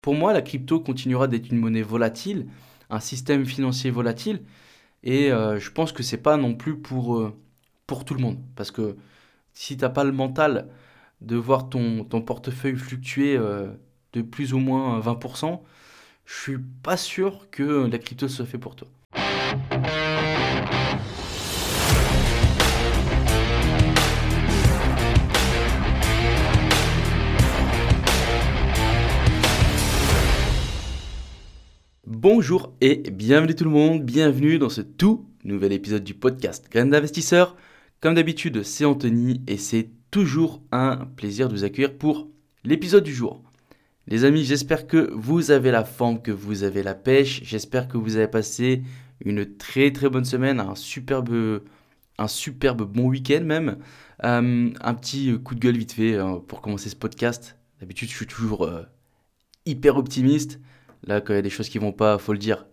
pour moi, la crypto continuera d'être une monnaie volatile, un système financier volatile, et euh, je pense que c'est pas non plus pour, euh, pour tout le monde. Parce que si tu n'as pas le mental de voir ton, ton portefeuille fluctuer euh, de plus ou moins 20%, je suis pas sûr que la crypto soit fait pour toi. Bonjour et bienvenue tout le monde, bienvenue dans ce tout nouvel épisode du podcast Graines d'investisseurs. Comme d'habitude, c'est Anthony et c'est toujours un plaisir de vous accueillir pour l'épisode du jour. Les amis, j'espère que vous avez la forme, que vous avez la pêche, j'espère que vous avez passé une très très bonne semaine, un superbe, un superbe bon week-end même. Euh, un petit coup de gueule vite fait euh, pour commencer ce podcast. D'habitude, je suis toujours euh, hyper optimiste. Là, quand il y a des choses qui vont pas, faut le dire.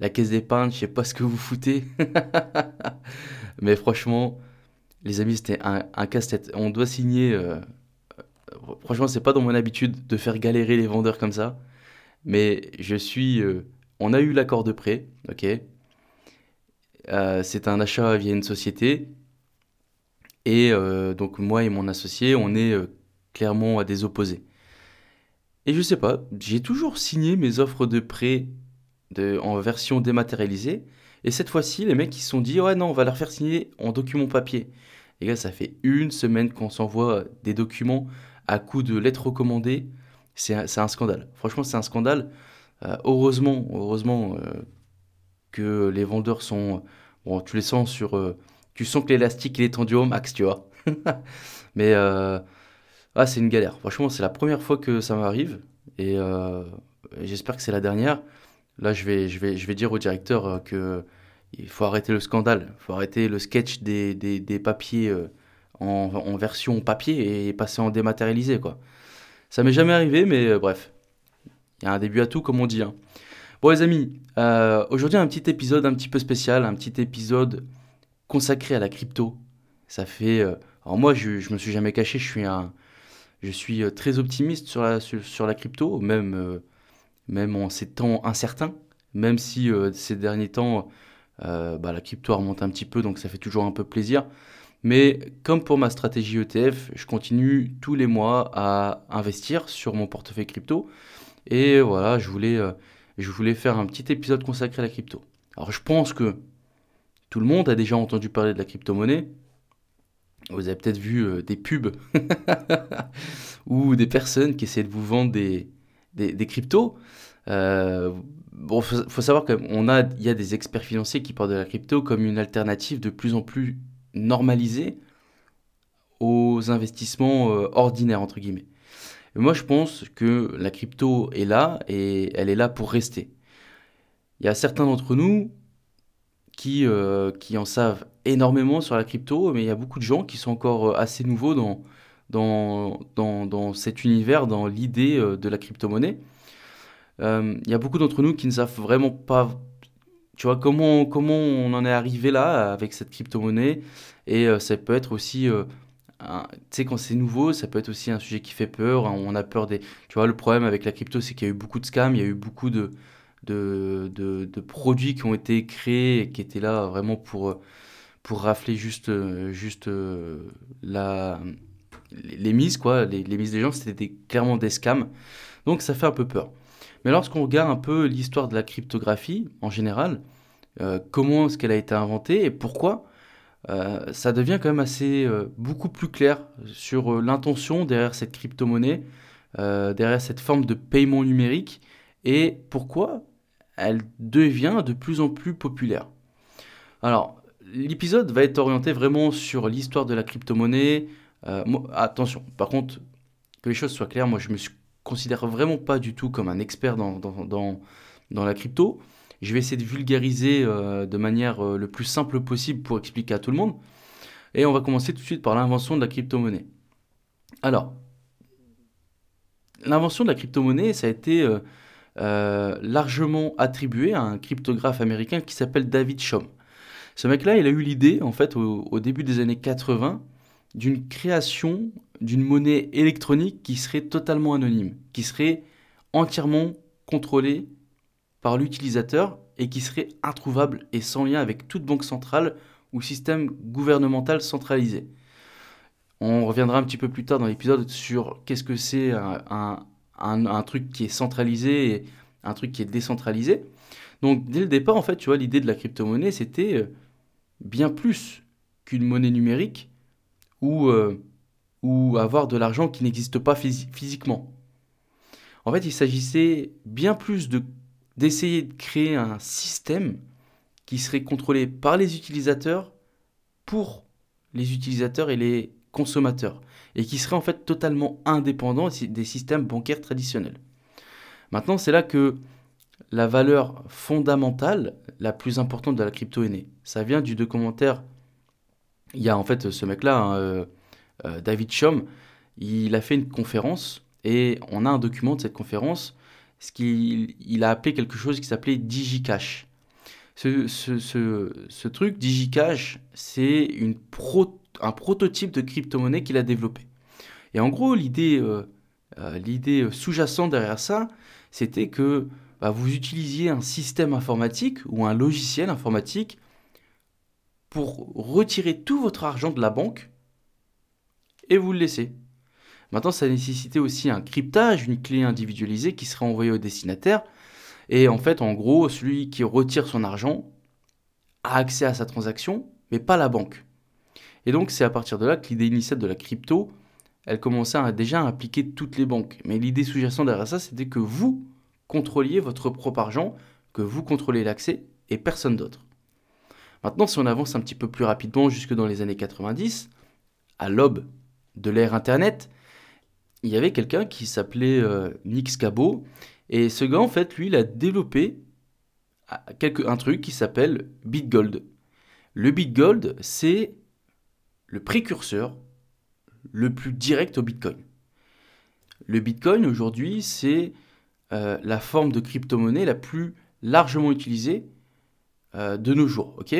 La caisse d'épargne, je sais pas ce que vous foutez. Mais franchement, les amis, c'était un, casse-tête. On doit signer. Euh, euh, franchement, c'est pas dans mon habitude de faire galérer les vendeurs comme ça. Mais je suis. Euh, on a eu l'accord de prêt, ok. c'est un achat via une société. Et donc, moi et mon associé, on est clairement à des opposés. Et je sais pas, j'ai toujours signé mes offres de prêt en version dématérialisée. Et cette fois-ci, les mecs ils se sont dit ouais non, on va leur faire signer en document papier. Et là, ça fait une semaine qu'on s'envoie des documents à coup de lettres recommandées. C'est un, scandale. Franchement, c'est un scandale. Euh, heureusement, heureusement euh, que les vendeurs sont. Bon, tu les sens sur. Euh, tu sens que l'élastique il est tendu au max, tu vois. Mais ah, c'est une galère. Franchement, c'est la première fois que ça m'arrive et, euh, j'espère que c'est la dernière. Là, je vais, je vais, je vais dire au directeur euh, que il faut arrêter le scandale, il faut arrêter le sketch des, des, papiers euh, en, version papier et passer en dématérialisé, quoi. Ça m'est jamais arrivé, mais bref, il y a un début à tout, comme on dit. Hein. Bon, les amis, aujourd'hui, un petit épisode un petit peu spécial, un petit épisode consacré à la crypto. Ça fait. alors, moi, je, je me suis jamais caché, je suis un je suis euh, très optimiste sur la, crypto, même, euh, même en ces temps incertains, même si euh, ces derniers temps, bah, la crypto remonte un petit peu, donc ça fait toujours un peu plaisir. Mais comme pour ma stratégie ETF, je continue tous les mois à investir sur mon portefeuille crypto. Et voilà, je voulais, je voulais faire un petit épisode consacré à la crypto. Alors je pense que tout le monde a déjà entendu parler de la crypto-monnaie, vous avez peut-être vu euh, des pubs ou des personnes qui essaient de vous vendre des, des, cryptos. Euh, bon, faut, savoir qu'il a, il y a des experts financiers qui parlent de la crypto comme une alternative de plus en plus normalisée aux investissements euh, ordinaires entre guillemets. moi, je pense que la crypto est là et elle est là pour rester. Il y a certains d'entre nous qui, euh, qui en savent énormément sur la crypto, mais il y a beaucoup de gens qui sont encore euh, assez nouveaux dans, dans, dans, dans cet univers, dans l'idée euh, de la crypto-monnaie. il y a beaucoup d'entre nous qui ne savent vraiment pas, tu vois, comment, comment on en est arrivé là avec cette crypto-monnaie. Et ça peut être aussi, tu sais, quand c'est nouveau, ça peut être aussi un sujet qui fait peur. On a peur des... Tu vois, le problème avec la crypto, c'est qu'il y a eu beaucoup de scams, il y a eu beaucoup de de, de, produits qui ont été créés et qui étaient là vraiment pour, pour rafler juste, juste la, les, mises, quoi, les, les mises des gens, c'était clairement des scams. Donc ça fait un peu peur. Mais lorsqu'on regarde un peu l'histoire de la cryptographie en général, euh, comment est-ce qu'elle a été inventée et pourquoi, euh, ça devient quand même assez euh, beaucoup plus clair sur l'intention derrière cette crypto-monnaie, derrière cette forme de paiement numérique et pourquoi elle devient de plus en plus populaire. Alors, l'épisode va être orienté vraiment sur l'histoire de la crypto-monnaie. Euh, attention, par contre, que les choses soient claires, moi je me considère vraiment pas du tout comme un expert dans, la crypto. Je vais essayer de vulgariser euh, de manière euh, le plus simple possible pour expliquer à tout le monde. Et on va commencer tout de suite par l'invention de la crypto-monnaie. Alors, l'invention de la crypto-monnaie, ça a été largement attribué à un cryptographe américain qui s'appelle David Shom. Ce mec-là, il a eu l'idée, en fait, au, début des années 80, d'une création d'une monnaie électronique qui serait totalement anonyme, qui serait entièrement contrôlé par l'utilisateur et qui serait introuvable et sans lien avec toute banque centrale ou système gouvernemental centralisé. On reviendra un petit peu plus tard dans l'épisode sur qu'est-ce que c'est un, un, truc qui est centralisé et un truc qui est décentralisé. Donc dès le départ, en fait, tu vois, l'idée de la crypto-monnaie, c'était euh, bien plus qu'une monnaie numérique ou, euh, ou avoir de l'argent qui n'existe pas physiquement. En fait, il s'agissait bien plus de d'essayer de créer un système qui serait contrôlé par les utilisateurs pour les utilisateurs et les consommateurs et qui serait en fait totalement indépendant des systèmes bancaires traditionnels. Maintenant, c'est là que la valeur fondamentale, la plus importante de la crypto est née. Ça vient du documentaire. Il y a en fait ce mec-là, hein, euh, euh, David Chom, il a fait une conférence et on a un document de cette conférence, ce qu'il il a appelé quelque chose qui s'appelait DigiCash. Ce, truc, DigiCash, c'est un prototype de crypto-monnaie qu'il a développé. Et en gros, l'idée euh, l'idée sous-jacente derrière ça, c'était que bah, vous utilisiez un système informatique ou un logiciel informatique pour retirer tout votre argent de la banque et vous le laisser. Maintenant, ça nécessitait aussi un cryptage, une clé individualisée qui serait envoyée au destinataire. Et en fait, en gros, celui qui retire son argent a accès à sa transaction, mais pas la banque. Et donc, c'est à partir de là que l'idée initiale de la crypto, elle commençait à déjà impliquer toutes les banques. Mais l'idée sous-jacente derrière ça, c'était que vous contrôliez votre propre argent, que vous contrôlez l'accès et personne d'autre. Maintenant, si on avance un petit peu plus rapidement jusque dans les années 90, à l'aube de l'ère Internet, il y avait quelqu'un qui s'appelait euh, Nick Scabo. Et ce gars, en fait, lui, il a développé ah, un truc qui s'appelle BitGold. Le BitGold, c'est le précurseur le plus direct au Bitcoin. Le Bitcoin, aujourd'hui, c'est euh, la forme de crypto-monnaie la plus largement utilisée euh, de nos jours. ok?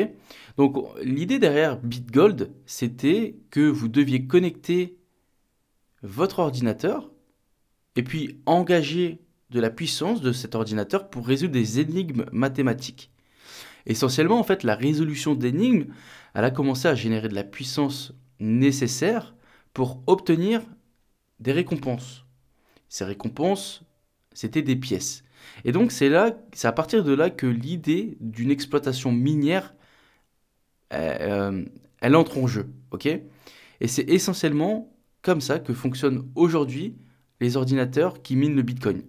Donc, l'idée derrière BitGold, c'était que vous deviez connecter votre ordinateur et puis engager de la puissance de cet ordinateur pour résoudre des énigmes mathématiques. Essentiellement, en fait, la résolution d'énigmes, elle a commencé à générer de la puissance nécessaire pour obtenir des récompenses. Ces récompenses, c'était des pièces. Et donc c'est là, c'est à partir de là que l'idée d'une exploitation minière, euh, elle entre en jeu, ok? Et c'est essentiellement comme ça que fonctionnent aujourd'hui les ordinateurs qui minent le Bitcoin.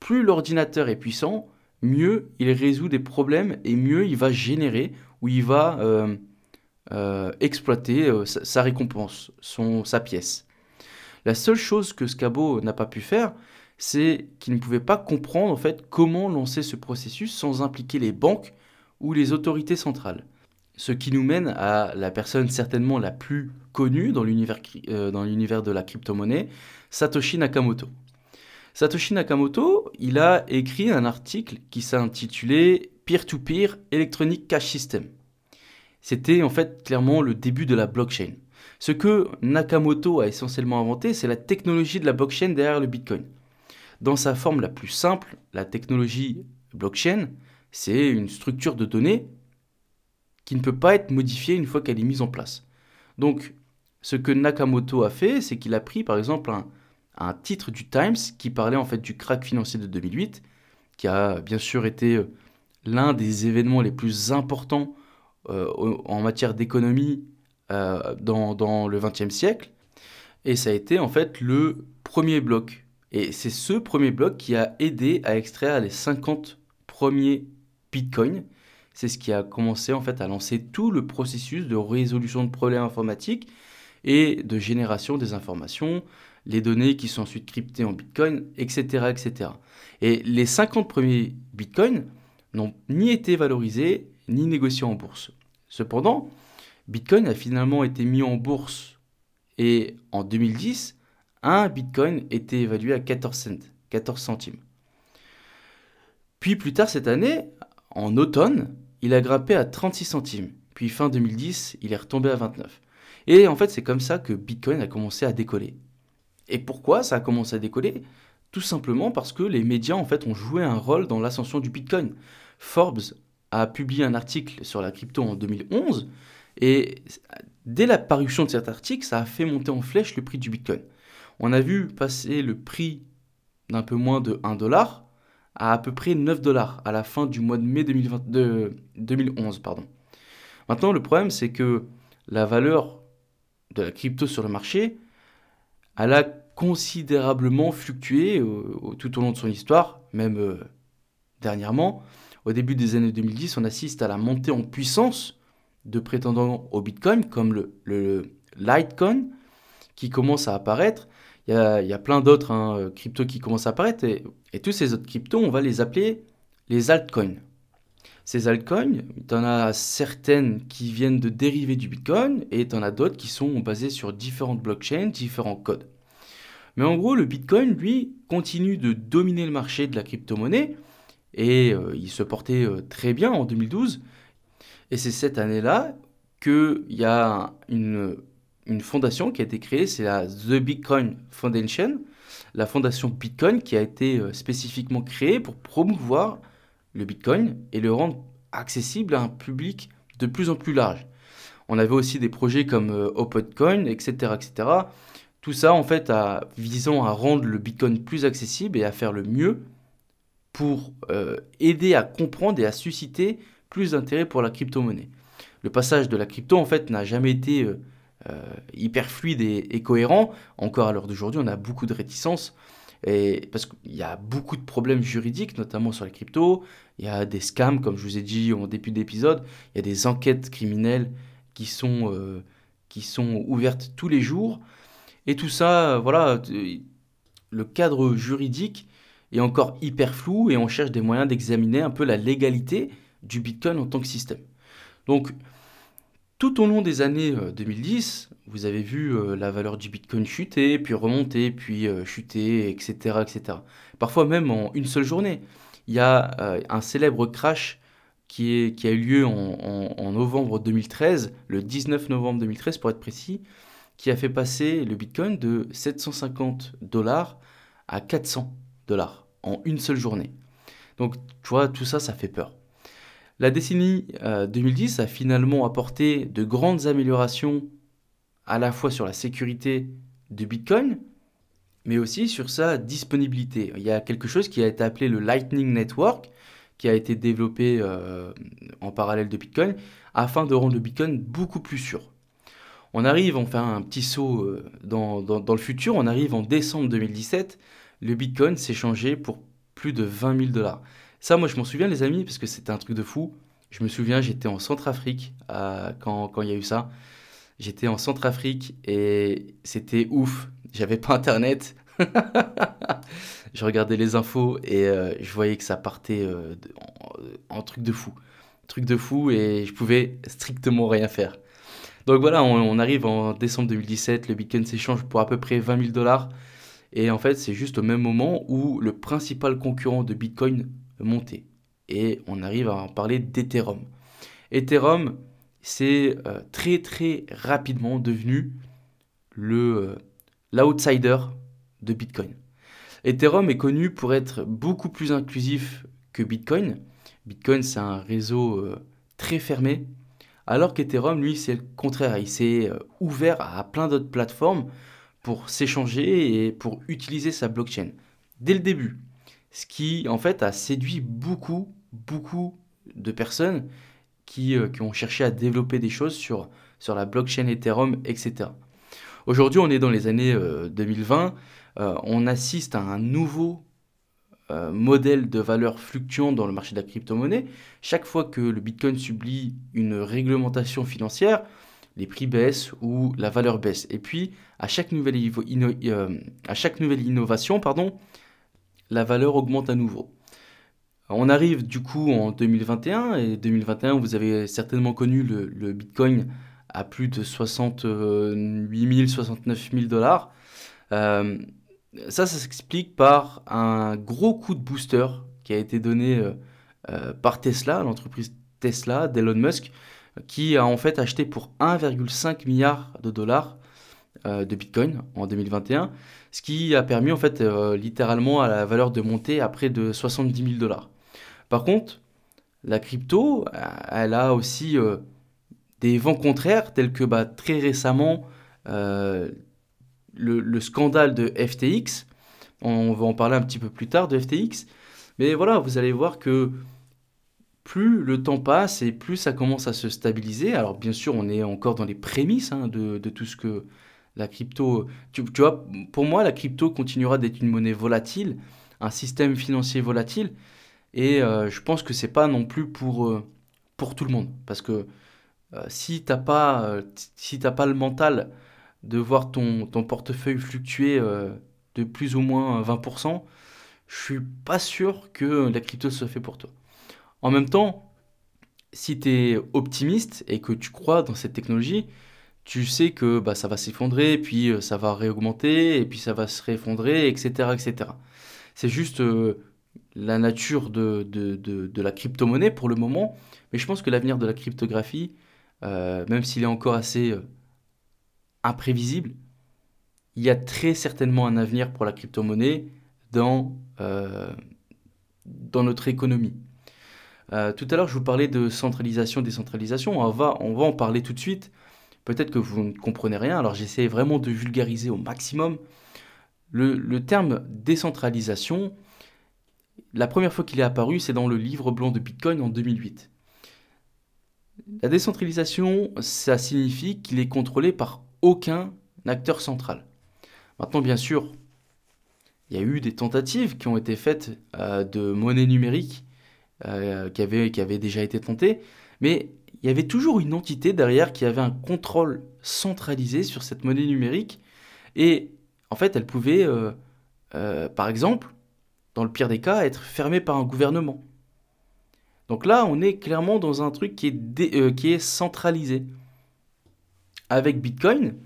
Plus l'ordinateur est puissant, mieux il résout des problèmes et mieux il va générer ou il va euh, euh, exploiter euh, sa, récompense, son, sa pièce. La seule chose que Scabo n'a pas pu faire, c'est qu'il ne pouvait pas comprendre en fait comment lancer ce processus sans impliquer les banques ou les autorités centrales. Ce qui nous mène à la personne certainement la plus connue dans l'univers, euh, de la crypto-monnaie, Satoshi Nakamoto. Satoshi Nakamoto, il a écrit un article qui s'intitulait Peer-to-Peer Electronic Cash System. C'était en fait clairement le début de la blockchain. Ce que Nakamoto a essentiellement inventé, c'est la technologie de la blockchain derrière le Bitcoin. Dans sa forme la plus simple, la technologie blockchain, c'est une structure de données qui ne peut pas être modifiée une fois qu'elle est mise en place. Donc, ce que Nakamoto a fait, c'est qu'il a pris par exemple un, titre du Times qui parlait en fait du crack financier de 2008, qui a bien sûr été euh, l'un des événements les plus importants euh, en matière d'économie euh, dans, dans, le XXe siècle. Et ça a été en fait le premier bloc. Et c'est ce premier bloc qui a aidé à extraire les 50 premiers bitcoins c'est ce qui a commencé en fait à lancer tout le processus de résolution de problèmes informatiques et de génération des informations, les données qui sont ensuite cryptées en Bitcoin, etc. etc. Et les 50 premiers Bitcoins n'ont ni été valorisés ni négociés en bourse. Cependant, Bitcoin a finalement été mis en bourse et en 2010, un Bitcoin était évalué à 14 cents, 14 centimes. Puis plus tard cette année, en automne, il a grimpé à 36 centimes. Puis fin 2010, il est retombé à 29. Et en fait, c'est comme ça que Bitcoin a commencé à décoller. Et pourquoi ça a commencé à décoller? Tout simplement parce que les médias en fait ont joué un rôle dans l'ascension du Bitcoin. Forbes a publié un article sur la crypto en 2011 et dès la parution de cet article, ça a fait monter en flèche le prix du Bitcoin. On a vu passer le prix d'un peu moins de 1 dollar à à peu près 9 dollars à la fin du mois de mai 2011. Pardon. Maintenant, le problème, c'est que la valeur de la crypto sur le marché, elle a considérablement fluctué tout au long de son histoire, même euh, dernièrement. Au début des années 2010, on assiste à la montée en puissance de prétendants au Bitcoin, comme le Litecoin, qui commence à apparaître. Il y a, plein d'autres hein, euh, cryptos qui commencent à apparaître, et, tous ces autres cryptos, on va les appeler les altcoins. Ces altcoins, tu en as certaines qui viennent de dérivés du Bitcoin et tu en as d'autres qui sont basées sur différentes blockchains, différents codes. Mais en gros, le Bitcoin, lui, continue de dominer le marché de la crypto-monnaie et euh, il se portait euh, très bien en 2012. Et c'est cette année-là qu'il y a une, fondation qui a été créée, c'est la The Bitcoin Foundation, la fondation Bitcoin qui a été euh, spécifiquement créée pour promouvoir le Bitcoin et le rendre accessible à un public de plus en plus large. On avait aussi des projets comme euh, OpenCoin, etc., etc. Tout ça, en fait, a, visant à rendre le Bitcoin plus accessible et à faire le mieux pour euh, aider à comprendre et à susciter plus d'intérêt pour la crypto-monnaie. Le passage de la crypto, en fait, n'a jamais été hyper fluide et, cohérent. Encore à l'heure d'aujourd'hui, on a beaucoup de réticences. Parce qu'il y a beaucoup de problèmes juridiques, notamment sur les cryptos. Il y a des scams, comme je vous ai dit au début d'épisode. Il y a des enquêtes criminelles qui sont, euh, qui sont ouvertes tous les jours. Et tout ça, voilà, le cadre juridique est encore hyper flou et on cherche des moyens d'examiner un peu la légalité du Bitcoin en tant que système. Donc, tout au long des années 2010, euh, vous avez vu euh, la valeur du Bitcoin chuter, puis remonter, puis euh, chuter, etc., etc. Parfois même en une seule journée. Il y a un célèbre crash qui, a eu lieu en, novembre 2013, le 19 novembre 2013 pour être précis, qui a fait passer le Bitcoin de 750 dollars à 400 dollars en une seule journée. Donc, tu vois, tout ça, ça fait peur. La décennie 2010 euh, a finalement apporté de grandes améliorations à la fois sur la sécurité de Bitcoin, mais aussi sur sa disponibilité. Il y a quelque chose qui a été appelé le Lightning Network, qui a été développé euh, en parallèle de Bitcoin, afin de rendre le Bitcoin beaucoup plus sûr. On arrive, on fait un petit saut euh, dans, dans le futur, on arrive en décembre 2017, le Bitcoin s'est changé pour plus de 20 000 dollars. Ça, moi, je m'en souviens, les amis, parce que c'était un truc de fou. Je me souviens, j'étais en Centrafrique euh, quand, il y a eu ça. J'étais en Centrafrique et c'était ouf. J'avais pas internet. je regardais les infos et euh, je voyais que ça partait euh, en, truc de fou. Truc de fou et je pouvais strictement rien faire. Donc voilà, on arrive en décembre 2017, le Bitcoin s'échange pour à peu près 20 000 dollars. Et en fait, c'est juste au même moment où le principal concurrent de Bitcoin monter. Et on arrive à en parler d'Ethereum. Ethereum, c'est euh, très très rapidement devenu le euh, l'outsider de Bitcoin. Ethereum est connu pour être beaucoup plus inclusif que Bitcoin. Bitcoin, c'est un réseau euh, très fermé, alors qu'Ethereum, lui, c'est le contraire. Il s'est ouvert à plein d'autres plateformes pour s'échanger et pour utiliser sa blockchain. Dès le début, ce qui en fait a séduit beaucoup, beaucoup de personnes qui, euh, qui ont cherché à développer des choses sur, sur la blockchain Ethereum, etc. Aujourd'hui, on est dans les années 2020, euh, euh, on assiste à un nouveau modèle de valeur fluctuant dans le marché de la crypto-monnaie. Chaque fois que le Bitcoin subit une réglementation financière, les prix baissent ou la valeur baisse. Et puis, à chaque nouvelle, à chaque nouvelle innovation, pardon, la valeur augmente à nouveau. On arrive du coup en 2021 et 2021 vous avez certainement connu le, Bitcoin à plus de 68 000, 69 000 dollars. Euh, ça, ça s'explique par un gros coup de booster qui a été donné euh, euh, par Tesla, l'entreprise Tesla d'Elon Musk, qui a en fait acheté pour 1,5 milliard de dollars de Bitcoin en 2021 ce qui a permis en fait littéralement à la valeur de monter à près de 70 000 dollars. Par contre, la crypto, elle a aussi des vents contraires tels que bah, très récemment le, le, scandale de FTX. On va en parler un petit peu plus tard de FTX. Mais voilà, vous allez voir que plus le temps passe et plus ça commence à se stabiliser. Alors bien sûr, on est encore dans les prémices hein, de, tout ce que la crypto... Tu, vois, pour moi, la crypto continuera d'être une monnaie volatile, un système financier volatile. Et euh, je pense que c'est pas non plus pour, euh, pour tout le monde. Parce que euh, si tu n'as pas, si pas le mental de voir ton, ton portefeuille fluctuer de plus ou moins 20%, je suis pas sûr que la crypto soit fait pour toi. En même temps, si tu es optimiste et que tu crois dans cette technologie, tu sais que bah, ça va s'effondrer, puis euh, ça va réaugmenter, et puis ça va se réeffondrer, etc. etc. C'est juste euh, la nature de, de, la crypto-monnaie pour le moment, mais je pense que l'avenir de la cryptographie, euh, même s'il est encore assez imprévisible, il y a très certainement un avenir pour la crypto-monnaie dans, dans notre économie. Tout à l'heure, je vous parlais de centralisation, décentralisation. On va, on va en parler tout de suite. Peut-être que vous ne comprenez rien, alors j'essaie vraiment de vulgariser au maximum. Le, terme décentralisation, la première fois qu'il est apparu, c'est dans le livre blanc de Bitcoin en 2008. La décentralisation, ça signifie qu'il est contrôlé par aucun acteur central. Maintenant, bien sûr, il y a eu des tentatives qui ont été faites euh, de monnaie numérique euh, qui, avait, qui avait déjà été tenté, mais il y avait toujours une entité derrière qui avait un contrôle centralisé sur cette monnaie numérique, et en fait, elle pouvait, euh, euh, par exemple, dans le pire des cas, être fermée par un gouvernement. Donc là, on est clairement dans un truc qui est, est centralisé. Avec Bitcoin,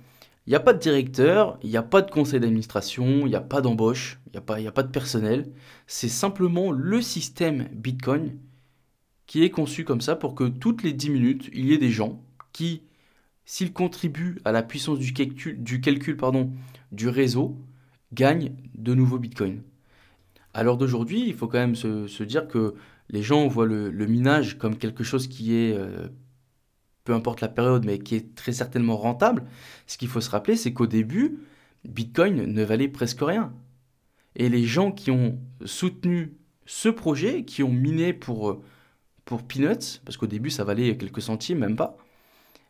il n'y a pas de directeur, il n'y a pas de conseil d'administration, il n'y a pas d'embauche, il n'y a, a pas de personnel. C'est simplement le système Bitcoin qui est conçu comme ça pour que toutes les 10 minutes, il y ait des gens qui, s'ils contribuent à la puissance du calcul, du, calcul pardon, du réseau, gagnent de nouveaux Bitcoins. À l'heure d'aujourd'hui, il faut quand même se, dire que les gens voient le, minage comme quelque chose qui est, euh, peu importe la période, mais qui est très certainement rentable. Ce qu'il faut se rappeler, c'est qu'au début, Bitcoin ne valait presque rien. Et les gens qui ont soutenu ce projet, qui ont miné pour, euh, pour Peanuts, parce qu'au début ça valait quelques centimes, même pas,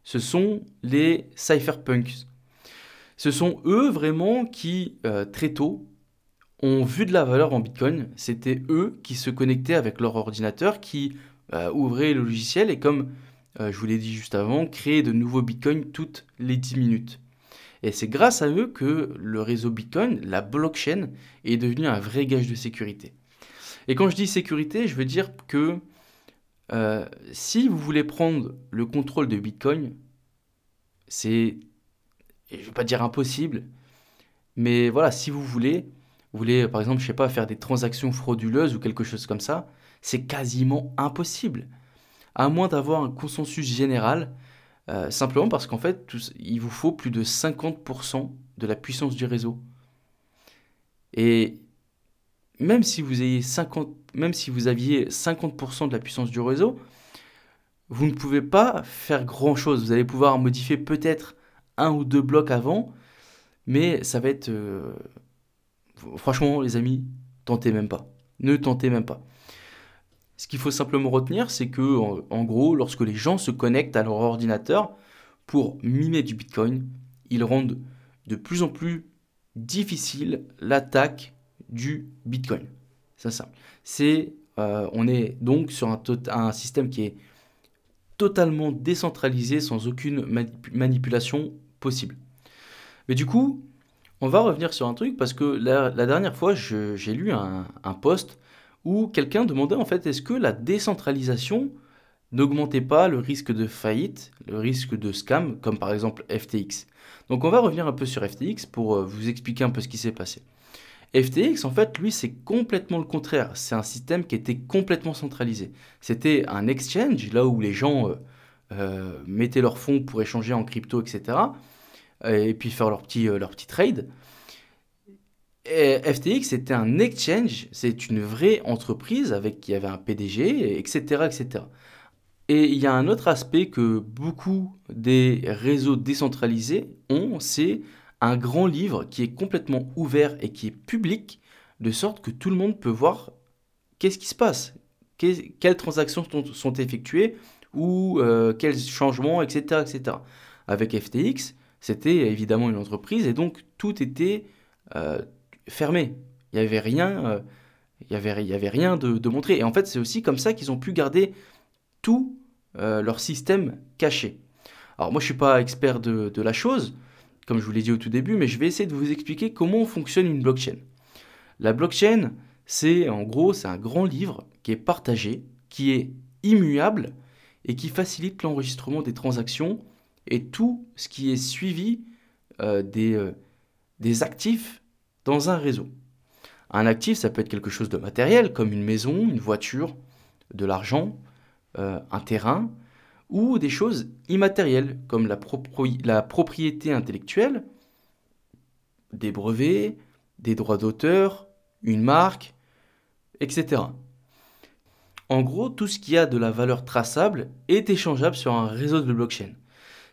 ce sont les cypherpunks. Ce sont eux vraiment qui, euh, très tôt, ont vu de la valeur en Bitcoin. C'était eux qui se connectaient avec leur ordinateur, qui euh, ouvraient le logiciel et comme je vous l'ai dit juste avant, créaient de nouveaux Bitcoins toutes les 10 minutes. Et c'est grâce à eux que le réseau Bitcoin, la blockchain, est devenu un vrai gage de sécurité. Et quand je dis sécurité, je veux dire que euh, si vous voulez prendre le contrôle de Bitcoin, c'est, je ne vais pas dire impossible, mais voilà, si vous voulez, vous voulez par exemple, je sais pas, faire des transactions frauduleuses ou quelque chose comme ça, c'est quasiment impossible. À moins d'avoir un consensus général euh, simplement parce qu'en fait, il vous faut plus de 50% de la puissance du réseau. Et même si vous, ayez 50, même si vous aviez 50% de la puissance du réseau, vous ne pouvez pas faire grand-chose. Vous allez pouvoir modifier peut-être un ou deux blocs avant, mais ça va être... Euh, franchement, les amis, tentez même pas. Ne tentez même pas. Ce qu'il faut simplement retenir, c'est que, en, gros, lorsque les gens se connectent à leur ordinateur pour miner du Bitcoin, ils rendent de plus en plus difficile l'attaque du Bitcoin. C'est simple. C'est, euh, on est donc sur un, système qui est totalement décentralisé, sans aucune manipulation possible. Mais du coup, on va revenir sur un truc parce que la, dernière fois, j'ai lu un, un post où quelqu'un demandait en fait est-ce que la décentralisation n'augmentait pas le risque de faillite, le risque de scam, comme par exemple FTX. Donc on va revenir un peu sur FTX pour euh, vous expliquer un peu ce qui s'est passé. FTX, en fait, lui, c'est complètement le contraire. C'est un système qui était complètement centralisé. C'était un exchange, là où les gens euh, euh, mettaient leurs fonds pour échanger en crypto, etc. Et puis faire leur petit, petit trade. FTX, c'était un exchange, c'est une vraie entreprise avec qui avait un PDG, etc., etc. Et il y a un autre aspect que beaucoup des réseaux décentralisés ont, c'est un grand livre qui est complètement ouvert et qui est public, de sorte que tout le monde peut voir qu'est-ce qui se passe, quelles transactions sont, effectuées ou euh, quels changements, etc., etc. Avec FTX, c'était évidemment une entreprise et donc tout était euh, fermé. Il n'y avait rien, euh, il y avait, il y avait rien de, montré. Et en fait, c'est aussi comme ça qu'ils ont pu garder tout leur système caché. Alors moi, je suis pas expert de la chose, comme je vous l'ai dit au tout début, mais je vais essayer de vous expliquer comment fonctionne une blockchain. La blockchain, c'est en gros, c'est un grand livre qui est partagé, qui est immuable et qui facilite l'enregistrement des transactions et tout ce qui est suivi euh, des, euh, des actifs dans un réseau. Un actif, ça peut être quelque chose de matériel, comme une maison, une voiture, de l'argent, euh, un terrain, ou des choses immatérielles, comme la, propriété intellectuelle, des brevets, des droits d'auteur, une marque, etc. En gros, tout ce qui a de la valeur traçable est échangeable sur un réseau de blockchain,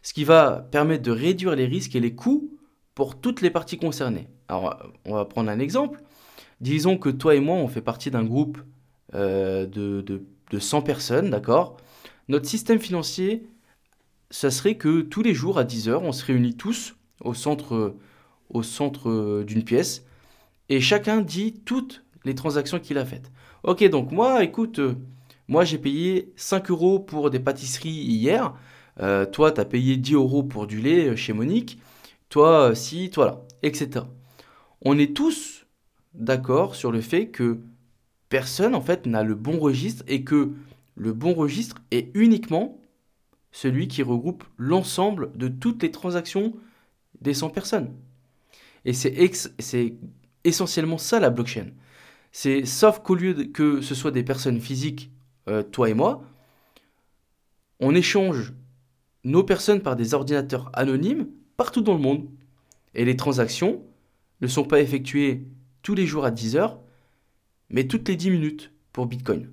ce qui va permettre de réduire les risques et les coûts pour toutes les parties concernées. Alors, on va prendre un exemple. Disons que toi et moi, on fait partie d'un groupe euh, de, de 100 personnes, d'accord? Notre système financier, ça serait que tous les jours à 10h, on se réunit tous au centre, euh, d'une pièce et chacun dit toutes les transactions qu'il a faites. Ok, donc moi, écoute, euh, moi j'ai payé 5 euros pour des pâtisseries hier. Euh, toi, tu as payé 10 euros pour du lait chez Monique. Toi, si, toi là, etc. On est tous d'accord sur le fait que personne en fait n'a le bon registre et que le bon registre est uniquement celui qui regroupe l'ensemble de toutes les transactions des 100 personnes. Et c'est essentiellement ça la blockchain. C'est sauf qu'au lieu que ce soit des personnes physiques, euh, toi et moi, on échange nos personnes par des ordinateurs anonymes partout dans le monde. Et les transactions ne sont pas effectuées tous les jours à 10 heures, mais toutes les 10 minutes pour Bitcoin.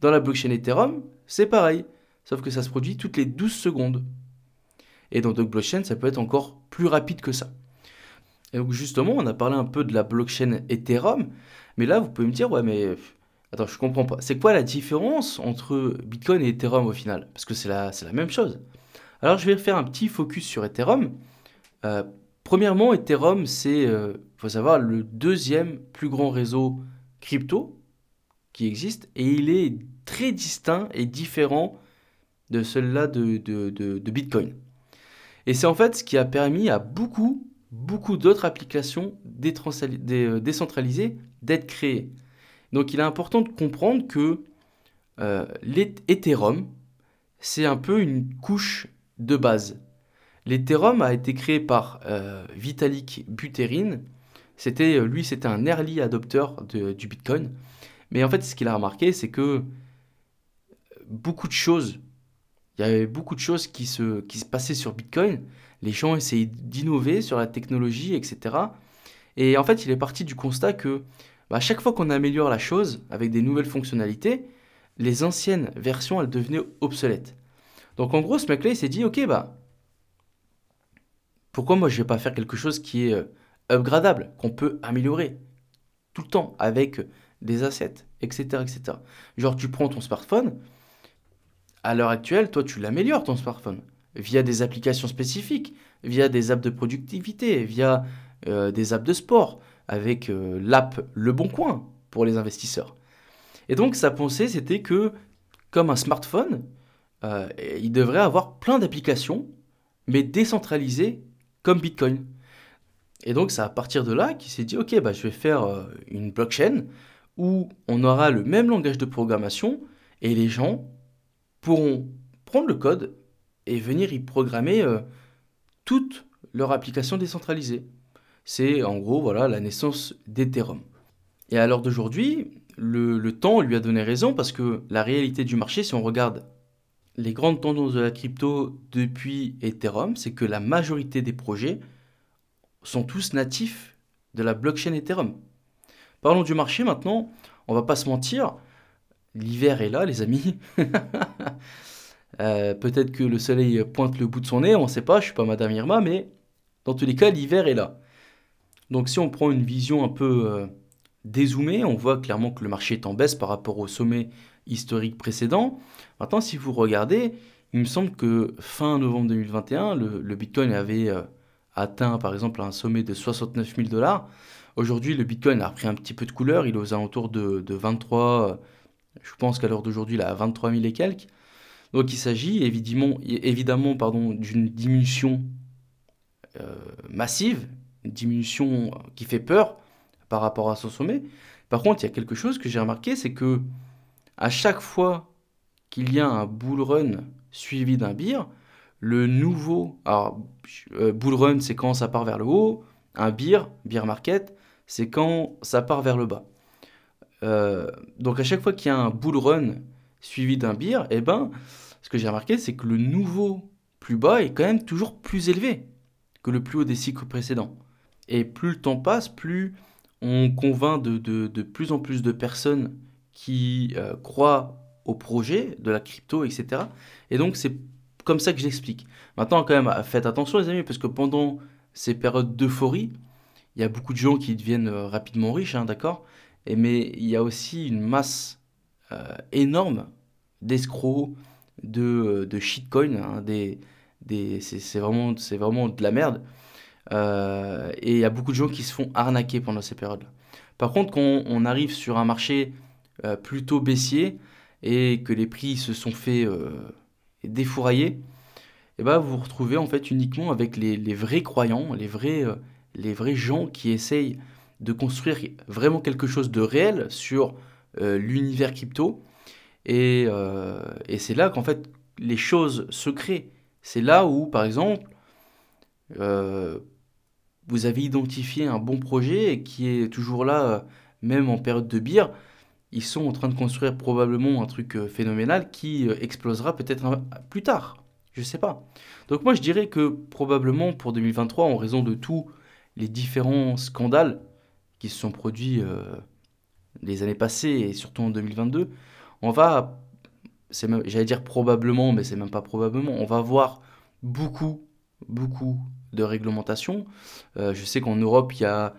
Dans la blockchain Ethereum, c'est pareil, sauf que ça se produit toutes les 12 secondes. Et dans d'autres blockchains, ça peut être encore plus rapide que ça. Et donc justement, on a parlé un peu de la blockchain Ethereum, mais là, vous pouvez me dire, ouais, mais attends, je comprends pas. C'est quoi la différence entre Bitcoin et Ethereum au final? Parce que c'est la, même chose. Alors je vais faire un petit focus sur Ethereum. Euh, premièrement, Ethereum, c'est, il euh, faut savoir, le deuxième plus grand réseau crypto qui existe, et il est très distinct et différent de celui-là de, de, de Bitcoin. Et c'est en fait ce qui a permis à beaucoup beaucoup d'autres applications euh, décentralisées d'être créées. Donc il est important de comprendre que euh, l'Ethereum, c'est un peu une couche de base. L'Ethereum a été créé par euh, Vitalik Buterin. C'était, lui, c'était un early adopter du Bitcoin. Mais en fait, ce qu'il a remarqué, c'est que beaucoup de choses, il y avait beaucoup de choses qui se, qui se passaient sur Bitcoin, les gens essayaient d'innover sur la technologie, etc. Et en fait, il est parti du constat que bah, à chaque fois qu'on améliore la chose avec des nouvelles fonctionnalités, les anciennes versions, elles devenaient obsolètes. Donc en gros, ce mec-là, il s'est dit, ok, bah, pourquoi moi je vais pas faire quelque chose qui est euh, upgradable, qu'on peut améliorer tout le temps avec des assets, etc., etc. Genre, tu prends ton smartphone, à l'heure actuelle, toi, tu l'améliores ton smartphone via des applications spécifiques, via des apps de productivité, via euh, des apps de sport, avec euh, l'app Le Bon Coin pour les investisseurs. Et donc sa pensée, c'était que, comme un smartphone, euh, il devrait avoir plein d'applications, mais décentralisées comme Bitcoin. Et donc c'est à partir de là qu'il s'est dit, ok, bah, je vais faire une blockchain où on aura le même langage de programmation et les gens pourront prendre le code et venir y programmer euh, toute leur application décentralisée. C'est en gros voilà la naissance d'Ethereum. Et à l'heure d'aujourd'hui, le, le, temps lui a donné raison parce que la réalité du marché, si on regarde les grandes tendances de la crypto depuis Ethereum, c'est que la majorité des projets sont tous natifs de la blockchain Ethereum. Parlons du marché maintenant. On va pas se mentir. L'hiver est là, les amis. Euh, peut-être que le soleil pointe le bout de son nez, on ne sait pas, je suis pas Madame Irma, mais dans tous les cas, l'hiver est là. Donc si on prend une vision un peu euh, dézoomée, on voit clairement que le marché est en baisse par rapport au sommet historique précédent. Maintenant, si vous regardez, il me semble que fin novembre 2021, le, Bitcoin avait euh, atteint par exemple un sommet de 69 000 dollars. Aujourd'hui, le Bitcoin a repris un petit peu de couleur, il est aux alentours de, 23, je pense qu'à l'heure d'aujourd'hui, il est à 23 000 et quelques. Donc il s'agit évidemment, évidemment pardon, d'une diminution euh, massive, une diminution qui fait peur par rapport à son sommet. Par contre, il y a quelque chose que j'ai remarqué, c'est que à chaque fois qu'il y a un bull run suivi d'un beer, le nouveau, alors euh, bull run c'est quand ça part vers le haut, un beer, beer market, c'est quand ça part vers le bas. Euh, donc à chaque fois qu'il y a un bull run suivi d'un beer, eh ben, ce que j'ai remarqué, c'est que le nouveau plus bas est quand même toujours plus élevé que le plus haut des cycles précédents. Et plus le temps passe, plus on convainc de, plus en plus de personnes qui euh, croient au projet de la crypto, etc. Et donc c'est comme ça que j'explique. Maintenant, quand même, faites attention les amis, parce que pendant ces périodes d'euphorie, il y a beaucoup de gens qui deviennent euh, rapidement riches, hein, d'accord? Mais il y a aussi une masse euh, énorme d'escrocs, de, euh, de shitcoin, hein, des, c'est vraiment, de la merde. Et il y a beaucoup de gens qui se font arnaquer pendant ces périodes-là. Par contre, quand on arrive sur un marché plutôt baissier et que les prix se sont fait défourailler, et eh ben vous vous retrouvez en fait uniquement avec les, les vrais croyants, les vrais, les vrais gens qui essayent de construire vraiment quelque chose de réel sur l'univers crypto euh, et, c'est là qu'en fait les choses se créent. C'est là où, par exemple, euh, vous avez identifié un bon projet qui est toujours là, euh, même en période de bière. Ils sont en train de construire probablement un truc phénoménal qui explosera peut-être plus tard. Je sais pas. Donc moi je dirais que probablement pour 2023, en raison de tous les différents scandales qui se sont produits les années passées et surtout en 2022, on va, j'allais dire probablement, mais c'est même pas probablement, on va voir beaucoup, beaucoup de réglementations. Euh, je sais qu'en Europe, il y a,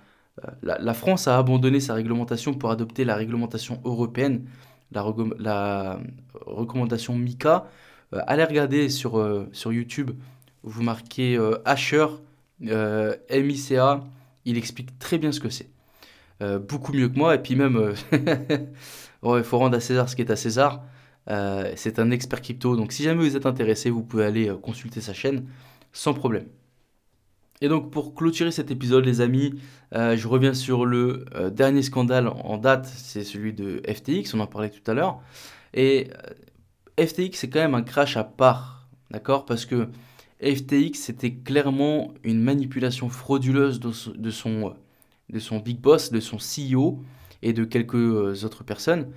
euh, la, France a abandonné sa réglementation pour adopter la réglementation européenne, la, la recommandation MICA. Euh, allez regarder sur, sur YouTube, vous marquez Asher, MICA, il explique très bien ce que c'est. beaucoup mieux que moi, et puis même il faut rendre à César ce qui est à César. Euh, c'est un expert crypto, donc si jamais vous êtes intéressé, vous pouvez aller euh, consulter sa chaîne sans problème. Et donc pour clôturer cet épisode, les amis, euh, je reviens sur le dernier scandale en date, c'est celui de FTX, on en parlait tout à l'heure. Et FTX, c'est quand même un crash à part, d'accord? Parce que FTX, c'était clairement une manipulation frauduleuse de son, de son big boss, de son CEO et de quelques euh, autres personnes.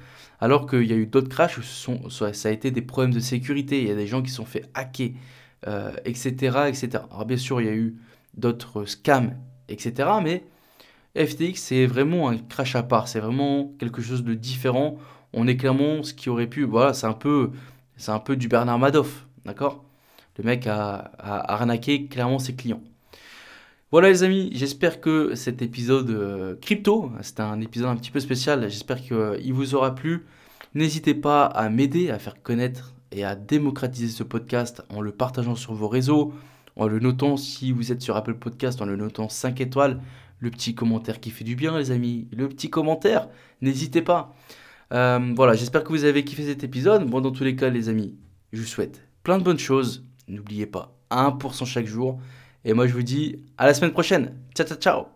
Alors qu'il y a eu d'autres crashs où ça a été des problèmes de sécurité. Il y a des gens qui sont fait hacker, etc., euh, etc. Alors bien sûr, il y a eu d'autres scams, etc. Mais FTX, c'est vraiment un crash à part. C'est vraiment quelque chose de différent. On est clairement ce qui aurait pu. Voilà, c'est un peu, c'est un peu du Bernard Madoff, d'accord? Le mec a arnaqué clairement ses clients. Voilà les amis, j'espère que cet épisode euh, crypto, c'était un épisode un petit peu spécial, j'espère qu'il euh, vous aura plu. N'hésitez pas à m'aider à faire connaître et à démocratiser ce podcast en le partageant sur vos réseaux, en le notant si vous êtes sur Apple Podcast, en le notant 5 étoiles, le petit commentaire qui fait du bien les amis, le petit commentaire, n'hésitez pas. Euh, voilà, j'espère que vous avez kiffé cet épisode. Bon, dans tous les cas les amis, je vous souhaite plein de bonnes choses. N'oubliez pas, 1% chaque jour. Et moi, je vous dis à la semaine prochaine. Ciao, ciao, ciao